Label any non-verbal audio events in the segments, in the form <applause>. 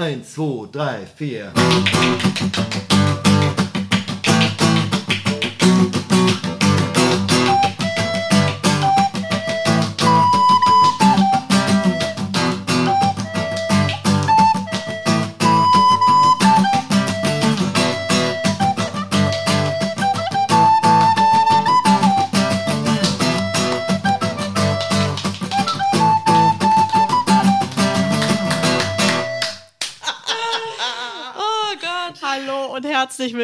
Eins, zwei, drei, vier.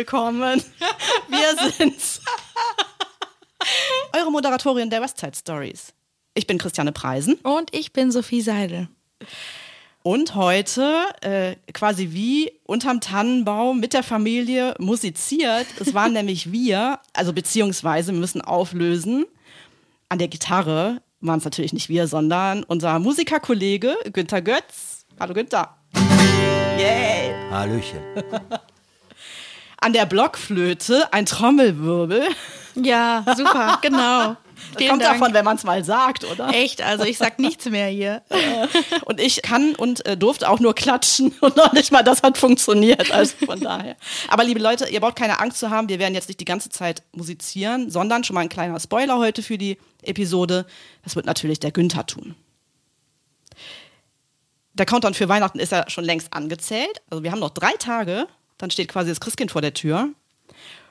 Willkommen. <laughs> Wir sind's. Eure Moderatorin der Westside Stories. Ich bin Christiane Preisen Und ich bin Sophie Seidel. und heute äh, quasi wie unterm Tannenbaum mit der Familie musiziert. Es waren <laughs> nämlich wir, also beziehungsweise wir müssen auflösen. An der Gitarre waren es natürlich nicht wir, sondern unser Musikerkollege Günther Götz. Hallo Günther. Yay. Hallöchen. <laughs> An der Blockflöte ein Trommelwirbel. Ja, super, <laughs> genau. Vielen kommt Dank. davon, wenn man es mal sagt, oder? Echt, also ich sag nichts mehr hier. <laughs> Und ich kann und äh, durfte auch nur klatschen <laughs> und noch nicht mal das hat funktioniert. Also von daher. Aber liebe Leute, ihr braucht keine Angst zu haben, wir werden jetzt nicht die ganze Zeit musizieren, sondern schon mal ein kleiner Spoiler heute für die Episode. Das wird natürlich der Günther tun. Der Countdown für Weihnachten ist ja schon längst angezählt. Also wir haben noch drei Tage, dann steht quasi das Christkind vor der Tür.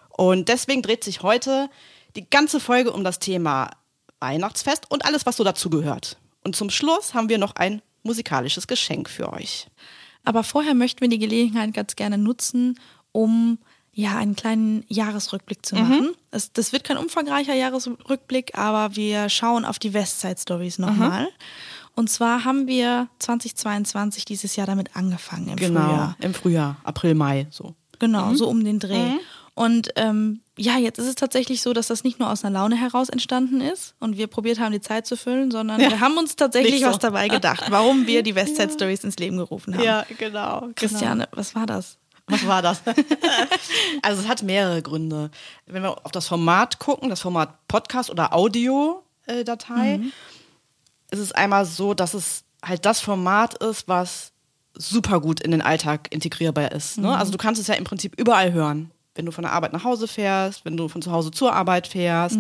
Und deswegen dreht sich heute die ganze Folge um das Thema Weihnachtsfest und alles, was so dazugehört. Und zum Schluss haben wir noch ein musikalisches Geschenk für euch. Aber vorher möchten wir die Gelegenheit ganz gerne nutzen, um ja einen kleinen Jahresrückblick zu machen. Es, das wird kein umfangreicher Jahresrückblick, aber wir schauen auf die Westside Stories nochmal. Und zwar haben wir 2022 dieses Jahr damit angefangen im Frühjahr. Im Frühjahr, April, Mai, so. Genau, so um den Dreh. Und ähm, ja, jetzt ist es tatsächlich so, dass das nicht nur aus einer Laune heraus entstanden ist und wir probiert haben, die Zeit zu füllen, sondern wir haben uns tatsächlich so. was dabei gedacht, warum wir die Westside Stories ins Leben gerufen haben. genau. Christiane, was war das? Was war das? <laughs> also es hat mehrere Gründe. Wenn wir auf das Format gucken, das Format Podcast oder Audiodatei, ist es einmal so, dass es halt das Format ist, was super gut in den Alltag integrierbar ist. Ne? Also du kannst es ja im Prinzip überall hören. Wenn du von der Arbeit nach Hause fährst, wenn du von zu Hause zur Arbeit fährst,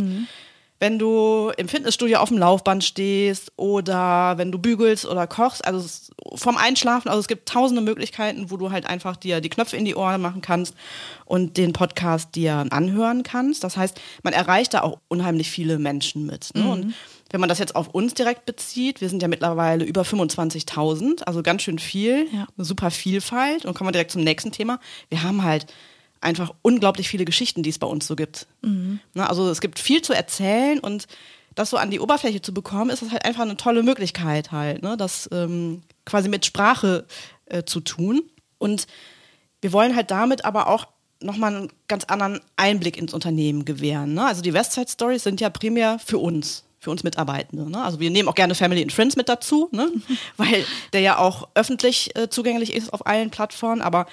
wenn du im Fitnessstudio auf dem Laufband stehst oder wenn du bügelst oder kochst, also vom Einschlafen, also es gibt tausende Möglichkeiten, wo du halt einfach dir die Knöpfe in die Ohren machen kannst und den Podcast dir anhören kannst. Das heißt, man erreicht da auch unheimlich viele Menschen mit. Ne? Und wenn man das jetzt auf uns direkt bezieht, wir sind ja mittlerweile über 25.000, also ganz schön viel, Ja. eine super Vielfalt. Und kommen wir direkt zum nächsten Thema. Wir haben halt einfach unglaublich viele Geschichten, die es bei uns so gibt. Ne, also es gibt viel zu erzählen und das so an die Oberfläche zu bekommen, ist das halt einfach eine tolle Möglichkeit halt, ne? das ähm, quasi mit Sprache äh, zu tun. Und wir wollen halt damit aber auch nochmal einen ganz anderen Einblick ins Unternehmen gewähren. Ne? Also die Westside Stories sind ja primär für uns, für uns Mitarbeitende. Ne? Also wir nehmen auch gerne Family and Friends mit dazu, ne? <laughs> weil der ja auch öffentlich äh, zugänglich ist auf allen Plattformen, aber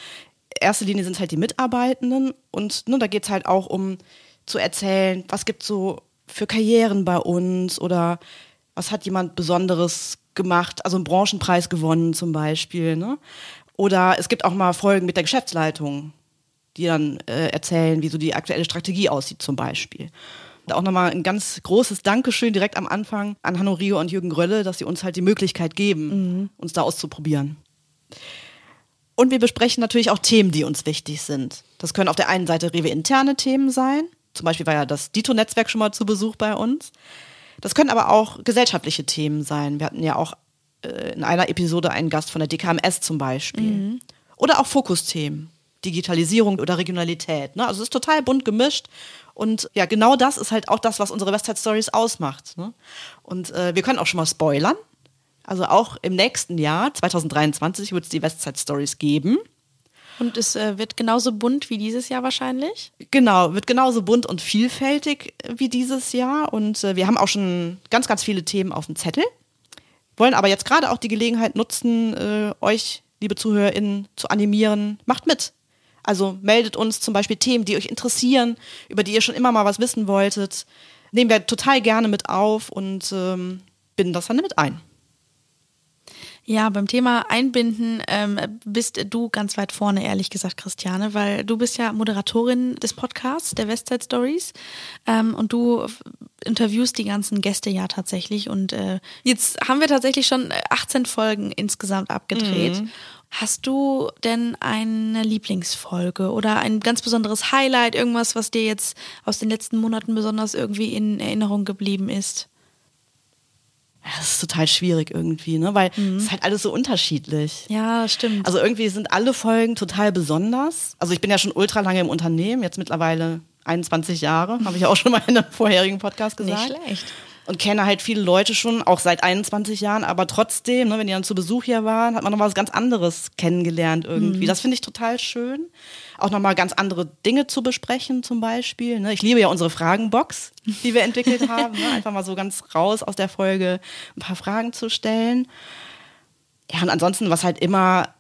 in erster Linie sind es halt die Mitarbeitenden und ne, da geht es halt auch um zu erzählen, was gibt so für Karrieren bei uns oder was hat jemand Besonderes gemacht, also einen Branchenpreis gewonnen zum Beispiel. Ne? Oder es gibt auch mal Folgen mit der Geschäftsleitung, die dann äh, erzählen, wie so die aktuelle Strategie aussieht zum Beispiel. Auch nochmal ein ganz großes Dankeschön direkt am Anfang an Hanno Rio und Jürgen Grölle, dass sie uns halt die Möglichkeit geben, uns da auszuprobieren. Und wir besprechen natürlich auch Themen, die uns wichtig sind. Das können auf der einen Seite Rewe-interne Themen sein. Zum Beispiel war ja das Dito-Netzwerk schon mal zu Besuch bei uns. Das können aber auch gesellschaftliche Themen sein. Wir hatten ja auch äh, in einer Episode einen Gast von der DKMS zum Beispiel. Oder auch Fokusthemen. Digitalisierung oder Regionalität. Ne? Also es ist total bunt gemischt. Und ja, genau das ist halt auch das, was unsere Westside Stories ausmacht. Ne? Und äh, wir können auch schon mal spoilern. Also auch im nächsten Jahr, 2023, wird es die Westside Stories geben. Und es äh, wird genauso bunt wie dieses Jahr wahrscheinlich. Genau, wird genauso bunt und vielfältig wie dieses Jahr. Und äh, wir haben auch schon ganz, ganz viele Themen auf dem Zettel. Wollen aber jetzt gerade auch die Gelegenheit nutzen, äh, euch, liebe ZuhörerInnen, zu animieren. Macht mit. Also meldet uns zum Beispiel Themen, die euch interessieren, über die ihr schon immer mal was wissen wolltet. Nehmen wir total gerne mit auf und ähm, binden das dann mit ein. Ja, beim Thema Einbinden ähm, bist du ganz weit vorne, ehrlich gesagt, Christiane, weil du bist ja Moderatorin des Podcasts, der Westside Stories. Ähm, und du interviewst die ganzen Gäste ja tatsächlich. Und äh, jetzt haben wir tatsächlich schon 18 Folgen insgesamt abgedreht. Mhm. Hast du denn eine Lieblingsfolge oder ein ganz besonderes Highlight, irgendwas, was dir jetzt aus den letzten Monaten besonders irgendwie in Erinnerung geblieben ist? das ist total schwierig irgendwie, ne? Weil mhm. es ist halt alles so unterschiedlich. Ja, stimmt. Also irgendwie sind alle Folgen total besonders. Also ich bin ja schon ultra lange im Unternehmen, jetzt mittlerweile 21 Jahre, habe ich auch schon mal in einem vorherigen Podcast gesagt. Nicht schlecht. Und kenne halt viele Leute schon, auch seit 21 Jahren, aber trotzdem, ne, wenn die dann zu Besuch hier waren, hat man noch was ganz anderes kennengelernt irgendwie. Mhm. Das finde ich total schön auch nochmal ganz andere Dinge zu besprechen zum Beispiel. Ne? Ich liebe ja unsere Fragenbox, die wir entwickelt <laughs> haben. Ne? Einfach mal so ganz raus aus der Folge ein paar Fragen zu stellen. Ja, und ansonsten, was halt immer,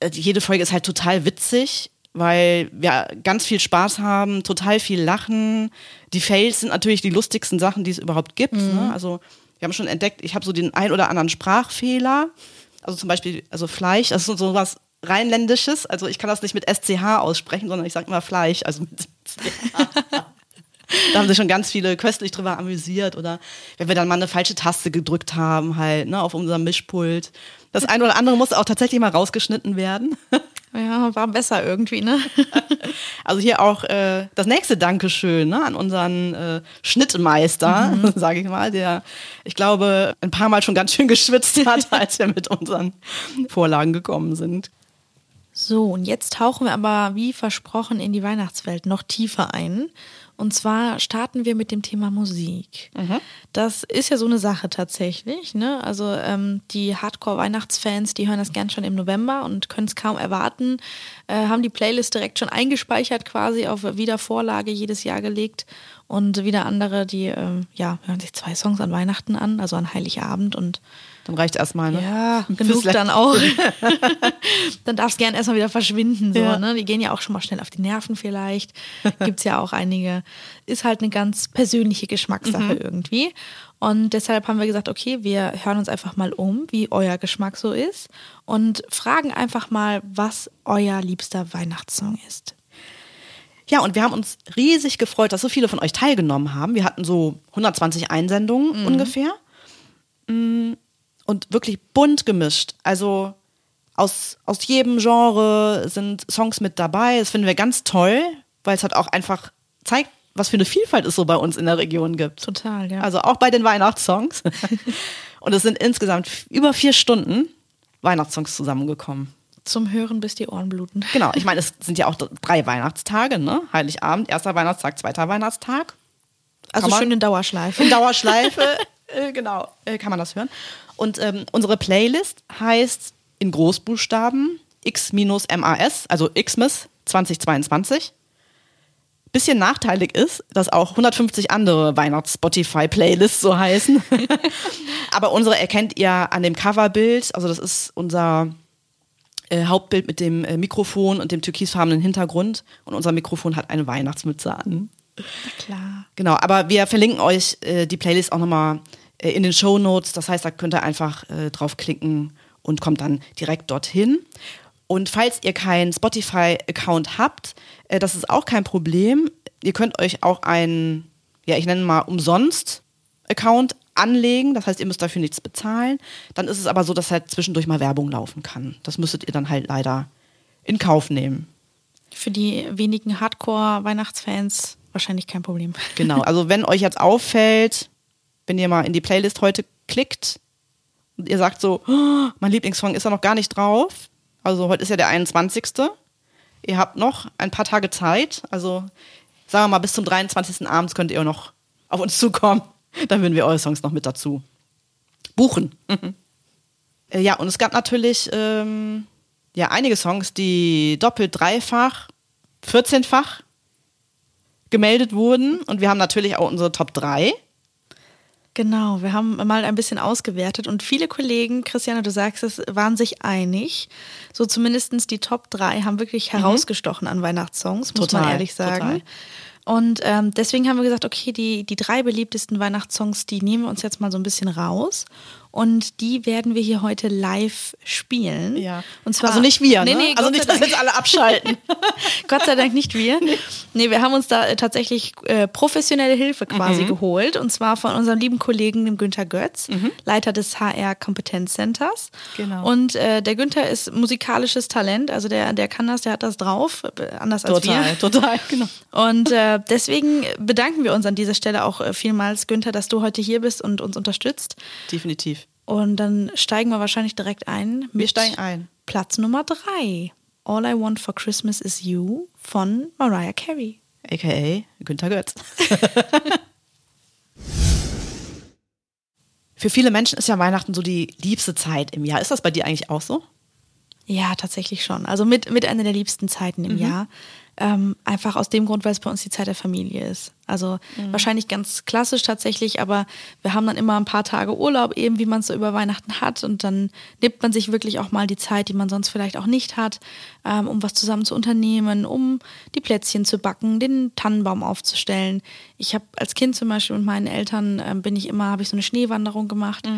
äh, jede Folge ist halt total witzig, weil wir ganz viel Spaß haben, total viel lachen. Die Fails sind natürlich die lustigsten Sachen, die es überhaupt gibt. Mhm. Ne? Also wir haben schon entdeckt, ich habe so den ein oder anderen Sprachfehler. Also zum Beispiel, also Fleisch, das ist so was Rheinländisches. Also ich kann das nicht mit SCH aussprechen, sondern ich sage immer Fleisch, also mit CH. <laughs> da haben sich schon ganz viele köstlich drüber amüsiert oder wenn wir dann mal eine falsche Taste gedrückt haben, halt, ne, auf unserem Mischpult. Das eine oder andere muss auch tatsächlich mal rausgeschnitten werden. <laughs> Ja, war besser irgendwie, ne? <laughs> Also hier auch äh, das nächste Dankeschön ne, an unseren äh, Schnittmeister, mhm. <laughs> sage ich mal, der, ich glaube, ein paar Mal schon ganz schön geschwitzt hat, <laughs> als wir mit unseren Vorlagen gekommen sind. So, und jetzt tauchen wir aber wie versprochen in die Weihnachtswelt noch tiefer ein. Und zwar starten wir mit dem Thema Musik. Mhm. Das ist ja so eine Sache tatsächlich. Ne? Also ähm, die Hardcore-Weihnachtsfans, die hören das gern schon im November und können es kaum erwarten, äh, haben die Playlist direkt schon eingespeichert, quasi auf Wiedervorlage jedes Jahr gelegt. Und wieder andere, die äh, ja, hören sich zwei Songs an Weihnachten an, also an Heiligabend und dann reicht erstmal, ne? Ja, genug dann auch. <laughs> dann darf es gern erstmal wieder verschwinden. So, ja. ne? Die gehen ja auch schon mal schnell auf die Nerven vielleicht. Gibt es ja auch einige. Ist halt eine ganz persönliche Geschmackssache mhm. irgendwie. Und deshalb haben wir gesagt, okay, wir hören uns einfach mal um, wie euer Geschmack so ist und fragen einfach mal, was euer liebster Weihnachtssong ist. Ja, und wir haben uns riesig gefreut, dass so viele von euch teilgenommen haben. Wir hatten so 120 Einsendungen mhm. ungefähr. Und wirklich bunt gemischt. Also aus, aus jedem Genre sind Songs mit dabei. Das finden wir ganz toll, weil es halt auch einfach zeigt, was für eine Vielfalt es so bei uns in der Region gibt. Total, ja. Also auch bei den Weihnachtssongs. <laughs> und es sind insgesamt über vier Stunden Weihnachtssongs zusammengekommen. Zum Hören bis die Ohren bluten. Genau, ich meine, <laughs> es sind ja auch drei Weihnachtstage, ne? Heiligabend, erster Weihnachtstag, zweiter Weihnachtstag. Also schön in Dauerschleife. In Dauerschleife, <laughs> äh, genau, äh, kann man das hören. Und ähm, unsere Playlist heißt in Großbuchstaben X-MAS, also Xmas 2022. Bisschen nachteilig ist, dass auch 150 andere Weihnachts-Spotify-Playlists so heißen. <laughs> Aber unsere erkennt ihr an dem Coverbild. Also das ist unser äh, Hauptbild mit dem äh, Mikrofon und dem türkisfarbenen Hintergrund. Und unser Mikrofon hat eine Weihnachtsmütze an. Na klar. Genau, aber wir verlinken euch äh, die Playlist auch nochmal in den Show Notes. Das heißt, da könnt ihr einfach äh, draufklicken und kommt dann direkt dorthin. Und falls ihr keinen Spotify-Account habt, äh, das ist auch kein Problem. Ihr könnt euch auch einen, ja, ich nenne mal umsonst Account anlegen. Das heißt, ihr müsst dafür nichts bezahlen. Dann ist es aber so, dass halt zwischendurch mal Werbung laufen kann. Das müsstet ihr dann halt leider in Kauf nehmen. Für die wenigen Hardcore-Weihnachtsfans wahrscheinlich kein Problem. Genau, <laughs> also wenn euch jetzt auffällt, wenn ihr mal in die Playlist heute klickt und ihr sagt so, oh, mein Lieblingssong ist da noch gar nicht drauf. Also heute ist ja der 21. Ihr habt noch ein paar Tage Zeit. Also sagen wir mal, bis zum 23. abends könnt ihr noch auf uns zukommen. <laughs> Dann würden wir eure Songs noch mit dazu buchen. Äh, ja, und es gab natürlich ähm, ja, einige Songs, die doppelt, dreifach, 14-fach gemeldet wurden. Und wir haben natürlich auch unsere Top 3. Genau, wir haben mal ein bisschen ausgewertet und viele Kollegen, Christiane, du sagst es, waren sich einig. So zumindest die Top 3 haben wirklich mhm. herausgestochen an Weihnachtssongs, muss total, man ehrlich sagen. Total. Und ähm, deswegen haben wir gesagt, okay, die, die drei beliebtesten Weihnachtssongs, die nehmen wir uns jetzt mal so ein bisschen raus Und die werden wir hier heute live spielen. Ja. Und zwar, also nicht wir, nee, ne? nee, also Gott nicht, dass jetzt alle abschalten. <laughs> Gott sei Dank nicht wir. Nee, wir haben uns da äh, tatsächlich äh, professionelle Hilfe quasi Mhm. geholt. Und zwar von unserem lieben Kollegen, dem Günther Götz, Leiter des HR Kompetenzcenters. Mhm. Genau. Und äh, der Günther ist musikalisches Talent. Also der, der kann das, der hat das drauf. äh, Anders als total, wir. total, genau. Und äh, deswegen bedanken wir uns an dieser Stelle auch äh, vielmals, Günther, dass du heute hier bist und uns unterstützt. Definitiv. Und dann steigen wir wahrscheinlich direkt ein. Wir steigen ein. Platz Nummer drei. All I Want for Christmas is You von Mariah Carey. AKA Günter Götz. <laughs> Für viele Menschen ist ja Weihnachten so die liebste Zeit im Jahr. Ist das bei dir eigentlich auch so? Ja, tatsächlich schon. Also mit, mit einer der liebsten Zeiten im Jahr. Ähm, einfach aus dem Grund, weil es bei uns die Zeit der Familie ist. Also wahrscheinlich ganz klassisch tatsächlich, aber wir haben dann immer ein paar Tage Urlaub, eben wie man es so über Weihnachten hat. Und dann nimmt man sich wirklich auch mal die Zeit, die man sonst vielleicht auch nicht hat, ähm, um was zusammen zu unternehmen, um die Plätzchen zu backen, den Tannenbaum aufzustellen. Ich habe als Kind zum Beispiel mit meinen Eltern ähm, bin ich immer, habe ich so eine Schneewanderung gemacht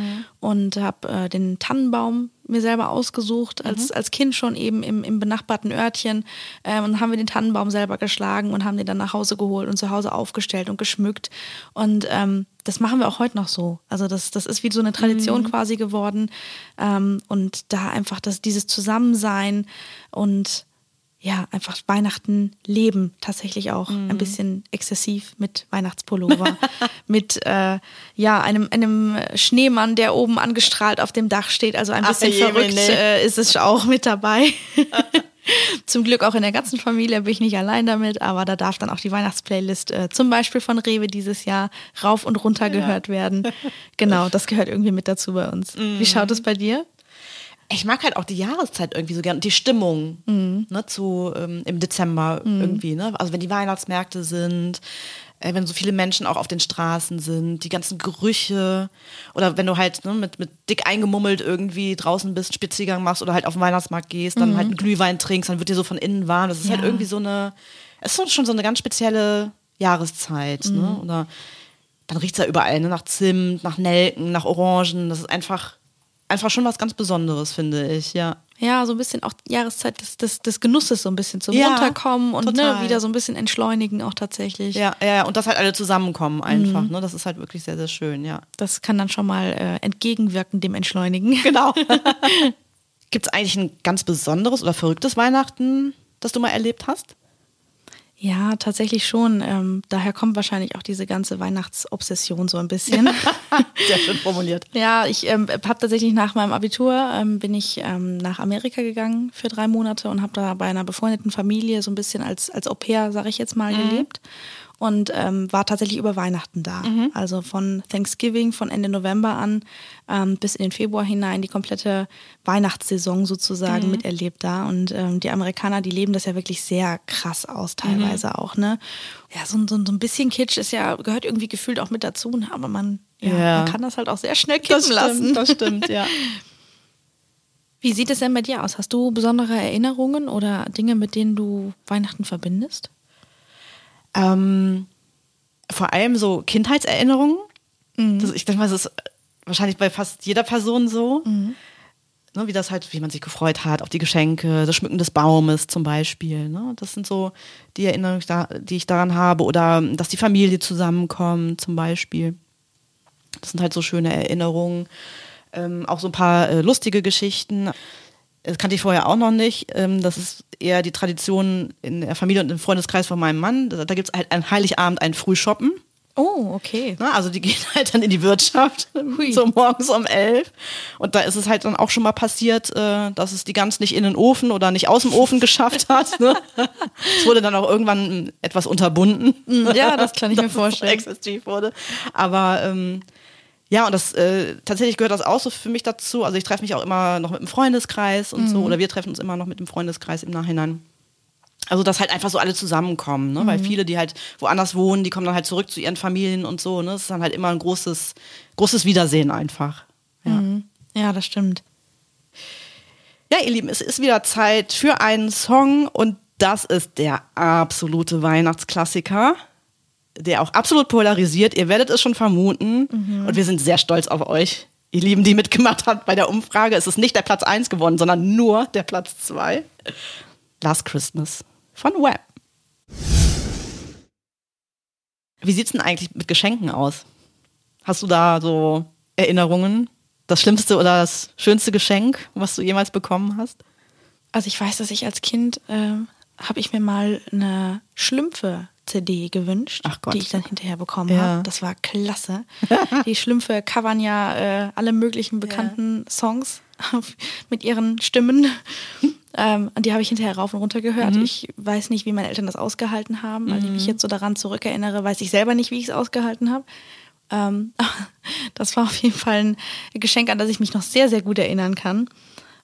und habe äh, den Tannenbaum mir selber ausgesucht, als, als Kind schon eben im, im benachbarten Örtchen. Ähm, und dann haben wir den Tannenbaum selber geschlagen und haben den dann nach Hause geholt und zu Hause aufgestellt und geschmückt. Und ähm, das machen wir auch heute noch so. Also das, das ist wie so eine Tradition quasi geworden. Ähm, und da einfach das, dieses Zusammensein und ja, einfach Weihnachten leben tatsächlich auch ein bisschen exzessiv mit Weihnachtspullover, <laughs> mit äh, ja einem einem Schneemann, der oben angestrahlt auf dem Dach steht. Also ein Ach, bisschen je, verrückt äh, ist es auch mit dabei. <laughs> Zum Glück auch in der ganzen Familie bin ich nicht allein damit, aber da darf dann auch die Weihnachtsplaylist äh, zum Beispiel von Rewe dieses Jahr rauf und runter gehört werden. Genau, das gehört irgendwie mit dazu bei uns. Mhm. Wie schaut es bei dir? Ich mag halt auch die Jahreszeit irgendwie so gern und die Stimmung ne, zu, ähm, im Dezember irgendwie. Ne? Also wenn die Weihnachtsmärkte sind, wenn so viele Menschen auch auf den Straßen sind, die ganzen Gerüche oder wenn du halt ne, mit, mit dick eingemummelt irgendwie draußen bist, Spaziergang machst oder halt auf den Weihnachtsmarkt gehst, dann halt einen Glühwein trinkst, dann wird dir so von innen warm. Das ist halt Ja. irgendwie so eine, es ist schon so eine ganz spezielle Jahreszeit. Ne? Oder dann riecht es ja überall ne? nach Zimt, nach Nelken, nach Orangen. Das ist einfach, einfach schon was ganz Besonderes, finde ich, ja. Ja, so ein bisschen auch Jahreszeit des, des, des Genusses, so ein bisschen zum Ja, Runterkommen und ne, wieder so ein bisschen entschleunigen auch tatsächlich. Ja, ja, ja, und dass halt alle zusammenkommen einfach, Mhm. ne? Das ist halt wirklich sehr, sehr schön, ja. Das kann dann schon mal äh, entgegenwirken dem Entschleunigen. <laughs> Genau. Gibt es eigentlich ein ganz besonderes oder verrücktes Weihnachten, das du mal erlebt hast? Ja, tatsächlich schon. Ähm, daher kommt wahrscheinlich auch diese ganze Weihnachtsobsession so ein bisschen. <laughs> Sehr schön formuliert. Ja, ich ähm, habe tatsächlich nach meinem Abitur ähm, bin ich ähm, nach Amerika gegangen für drei Monate und habe da bei einer befreundeten Familie so ein bisschen als als Au pair, sage ich jetzt mal, gelebt und ähm, war tatsächlich über Weihnachten da. Also von Thanksgiving, von Ende November an ähm, bis in den Februar hinein die komplette Weihnachtssaison sozusagen miterlebt da. Und ähm, die Amerikaner, die leben das ja wirklich sehr krass aus teilweise auch. Ne? Ja, so, ein- so, so ein bisschen Kitsch ist ja gehört irgendwie gefühlt auch mit dazu, ne? aber man ja, Ja. man kann das halt auch sehr schnell kippen lassen. das stimmt, ja. <laughs> Wie sieht es denn bei dir aus? Hast du besondere Erinnerungen oder Dinge, mit denen du Weihnachten verbindest? Ähm, vor allem so Kindheitserinnerungen. Mhm. Das, ich denke mal, das ist wahrscheinlich bei fast jeder Person so. Ne, wie das halt, wie man sich gefreut hat auf die Geschenke, das Schmücken des Baumes zum Beispiel. Ne? Das sind so die Erinnerungen, die ich daran habe. Oder dass die Familie zusammenkommt zum Beispiel. Das sind halt so schöne Erinnerungen. Ähm, auch so ein paar äh, lustige Geschichten. Das kannte ich vorher auch noch nicht. Ähm, das ist eher die Tradition in der Familie und im Freundeskreis von meinem Mann. Da, gibt es halt an Heiligabend ein Frühshoppen. Oh, okay. Ne? Also die <laughs> gehen halt dann in die Wirtschaft, Hui. so morgens um elf. Und da ist es halt dann auch schon mal passiert, äh, dass es die Gans nicht in den Ofen oder nicht aus dem Ofen geschafft hat. Ne? Es wurde dann auch irgendwann etwas unterbunden. Ja, das kann ich <laughs> mir vorstellen. exzessiv wurde. Aber ähm, ja, und das äh, tatsächlich gehört das auch so für mich dazu. Also ich treffe mich auch immer noch mit dem Freundeskreis und Mhm. so, oder wir treffen uns immer noch mit dem Freundeskreis im Nachhinein. Also, dass halt einfach so alle zusammenkommen, ne? Mhm. Weil viele, die halt woanders wohnen, die kommen dann halt zurück zu ihren Familien und so, ne? Das ist dann halt immer ein großes, großes Wiedersehen einfach. Ja. Mhm. Ja, das stimmt. ja, ihr Lieben, es ist wieder Zeit für einen Song und das ist der absolute Weihnachtsklassiker, der auch absolut polarisiert. Ihr werdet es schon vermuten und wir sind sehr stolz auf euch. ihr Lieben, die mitgemacht habt bei der Umfrage, es ist nicht der Platz 1 geworden, sondern nur der Platz 2. Last Christmas von Wham. Wie sieht's denn eigentlich mit Geschenken aus? Hast du da so Erinnerungen? Das schlimmste oder das schönste Geschenk, was du jemals bekommen hast? Also ich weiß, dass ich als Kind äh, habe ich mir mal eine Schlümpfe-CD gewünscht, die ich dann hinterher bekommen Ja. habe. Das war klasse. <laughs> die Schlümpfe covern ja äh, alle möglichen bekannten Songs mit ihren Stimmen. <laughs> Ähm, und die habe ich hinterher rauf und runter gehört. Mhm. Ich weiß nicht, wie meine Eltern das ausgehalten haben. Als ich mich jetzt so daran zurückerinnere, weiß ich selber nicht, wie ich es ausgehalten habe. Ähm, <laughs> das war auf jeden Fall ein Geschenk, an das ich mich noch sehr, sehr gut erinnern kann.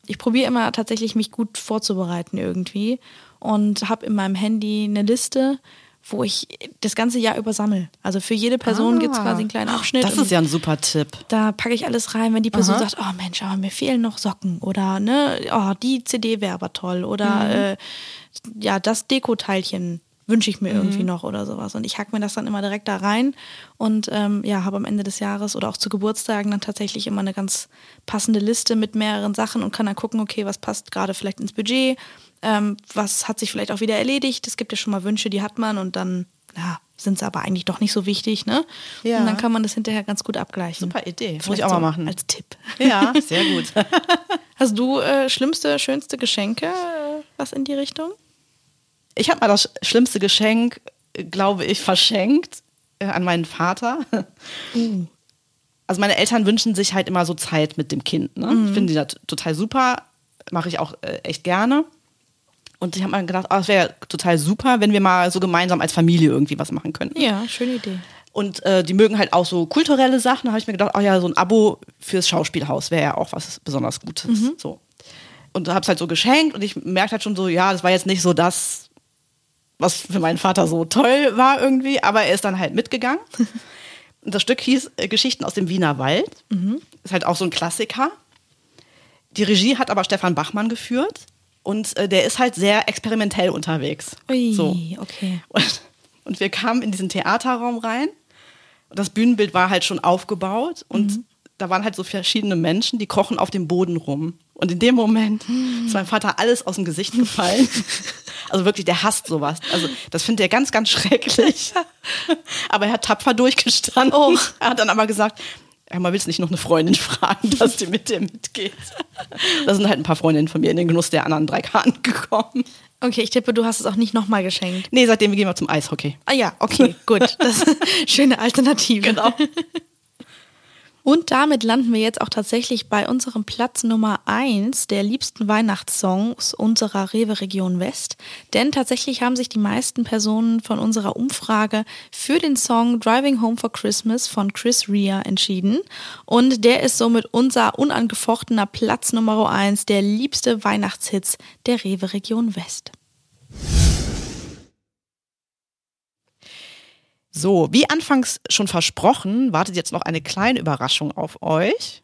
Ich probiere immer tatsächlich, mich gut vorzubereiten irgendwie und habe in meinem Handy eine Liste, wo ich das ganze Jahr über sammle. Also für jede Person Ah. gibt es quasi einen kleinen Abschnitt. Das ist ja ein super Tipp. da packe ich alles rein, wenn die Person Aha. sagt, oh Mensch, aber mir fehlen noch Socken oder ne, oh, die CD wäre aber toll oder äh, ja, das Dekoteilchen wünsche ich mir irgendwie noch oder sowas. Und ich hack mir das dann immer direkt da rein und ähm, ja, habe am Ende des Jahres oder auch zu Geburtstagen dann tatsächlich immer eine ganz passende Liste mit mehreren Sachen und kann dann gucken, okay, was passt gerade vielleicht ins Budget, ähm, was hat sich vielleicht auch wieder erledigt. Es gibt ja schon mal Wünsche, die hat man und dann ja, sind sie aber eigentlich doch nicht so wichtig, ne? Ja. Und dann kann man das hinterher ganz gut abgleichen. Super Idee. Muss Vielleicht ich auch mal so machen. Als Tipp. Ja, <laughs> sehr gut. Hast du äh, schlimmste, schönste Geschenke, äh, was in die Richtung? Ich habe mal das schlimmste Geschenk, äh, glaube ich, verschenkt äh, an meinen Vater. Also meine Eltern wünschen sich halt immer so Zeit mit dem Kind. Ne? Ich finde die da t- total super, mache ich auch äh, echt gerne. Und ich habe mir gedacht, oh, es wäre total super, wenn wir mal so gemeinsam als Familie irgendwie was machen könnten. Ja, schöne Idee. Und äh, die mögen halt auch so kulturelle Sachen. Da habe ich mir gedacht, oh ja, so ein Abo fürs Schauspielhaus wäre ja auch was besonders Gutes. So. Und habe es halt so geschenkt und ich merkte halt schon so, ja, das war jetzt nicht so das, was für meinen Vater so toll war irgendwie, aber er ist dann halt mitgegangen. <laughs> Und das Stück hieß äh, Geschichten aus dem Wiener Wald. Ist halt auch so ein Klassiker. Die Regie hat aber Stefan Bachmann geführt und äh, der ist halt sehr experimentell unterwegs. Ui, So. okay. Und, und wir kamen in diesen Theaterraum rein. Und das Bühnenbild war halt schon aufgebaut. Und da waren halt so verschiedene Menschen, die krochen auf dem Boden rum. Und in dem Moment ist meinem Vater alles aus dem Gesicht gefallen. <laughs> Also wirklich, der hasst sowas. Also das findet er ganz, ganz schrecklich. <laughs> Aber er hat tapfer durchgestanden. Oh. Er hat dann aber gesagt, ja, mal willst du nicht noch eine Freundin fragen, <laughs> dass die mit dir mitgeht. Da sind halt ein paar Freundinnen von mir in den Genuss der anderen drei Karten gekommen. Okay, ich tippe, du hast es auch nicht nochmal geschenkt. Nee, seitdem gehen wir zum Eishockey. Ah ja, okay, gut. Das ist eine schöne Alternative. Genau. Und damit landen wir jetzt auch tatsächlich bei unserem Platz Nummer eins der liebsten Weihnachtssongs unserer Rewe Region West. Denn tatsächlich haben sich die meisten Personen von unserer Umfrage für den Song Driving Home for Christmas von Chris Rea entschieden. Und der ist somit unser unangefochtener Platz Nummer eins der liebste Weihnachtshits der Rewe Region West. So, wie anfangs schon versprochen, wartet jetzt noch eine kleine Überraschung auf euch.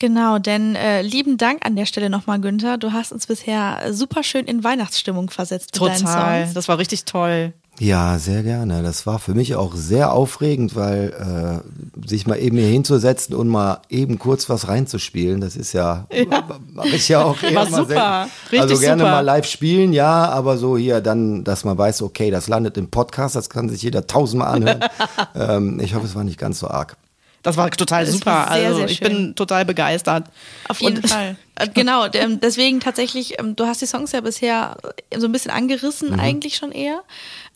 Genau, denn äh, lieben Dank an der Stelle nochmal, Günther. Du hast uns bisher super schön in Weihnachtsstimmung versetzt mit deinen Total. Das war richtig toll. Ja, sehr gerne. Das war für mich auch sehr aufregend, weil äh, sich mal eben hier hinzusetzen und mal eben kurz was reinzuspielen, das ist ja, <laughs> mache ich ja auch eher War mal super. Richtig also gerne super. mal live spielen, ja, aber so hier dann, dass man weiß, okay, das landet im Podcast, das kann sich jeder tausendmal anhören. <laughs> ähm, ich hoffe, es war nicht ganz so arg. Das war total Das super. war sehr, also sehr ich schön. bin total begeistert. Auf jeden Und- Fall. Äh, Genau, ähm, deswegen tatsächlich, ähm, du hast die Songs ja bisher so ein bisschen angerissen, eigentlich schon eher.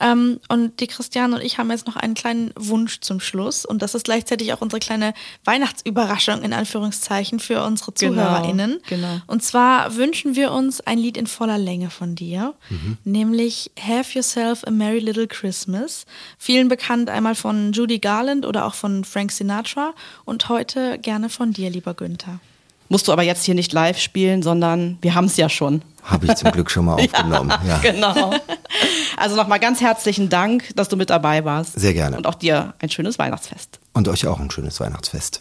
Ähm, Und die Christiane und ich haben jetzt noch einen kleinen Wunsch zum Schluss. Und das ist gleichzeitig auch unsere kleine Weihnachtsüberraschung in Anführungszeichen für unsere Genau, ZuhörerInnen. genau. Und zwar wünschen wir uns ein Lied in voller Länge von dir, nämlich Have Yourself a Merry Little Christmas. Vielen bekannt einmal von Judy Garland oder auch von Frank Sinatra und heute gerne von dir, lieber Günther. Musst du aber jetzt hier nicht live spielen, sondern wir haben es ja schon. Habe ich zum Glück schon mal <laughs> aufgenommen. Ja. Genau. Also nochmal ganz herzlichen Dank, dass du mit dabei warst. Sehr gerne. Und auch dir ein schönes Weihnachtsfest. Und euch auch ein schönes Weihnachtsfest.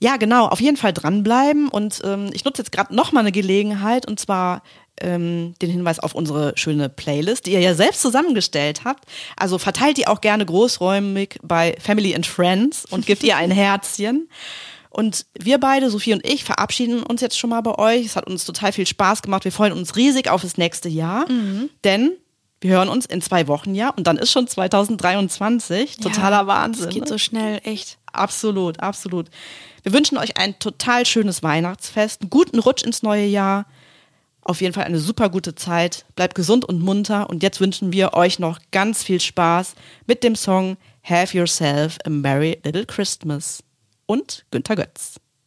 Ja, genau, auf jeden Fall dranbleiben. Und ähm, ich nutze jetzt gerade nochmal eine Gelegenheit und zwar ähm, den Hinweis auf unsere schöne Playlist, die ihr ja selbst zusammengestellt habt. Also verteilt die auch gerne großräumig bei Family and Friends und gebt ihr ein <laughs> Herzchen. Und wir beide, Sophie und ich, verabschieden uns jetzt schon mal bei euch. Es hat uns total viel Spaß gemacht. Wir freuen uns riesig auf das nächste Jahr, denn wir hören uns in zwei Wochen ja und dann ist schon 2023. Totaler ja, Wahnsinn. Es geht ne? so schnell, echt. Absolut, absolut. Wir wünschen euch ein total schönes Weihnachtsfest, einen guten Rutsch ins neue Jahr. Auf jeden Fall eine super gute Zeit. Bleibt gesund und munter. Und jetzt wünschen wir euch noch ganz viel Spaß mit dem Song Have Yourself a Merry Little Christmas. Und Günter Götz.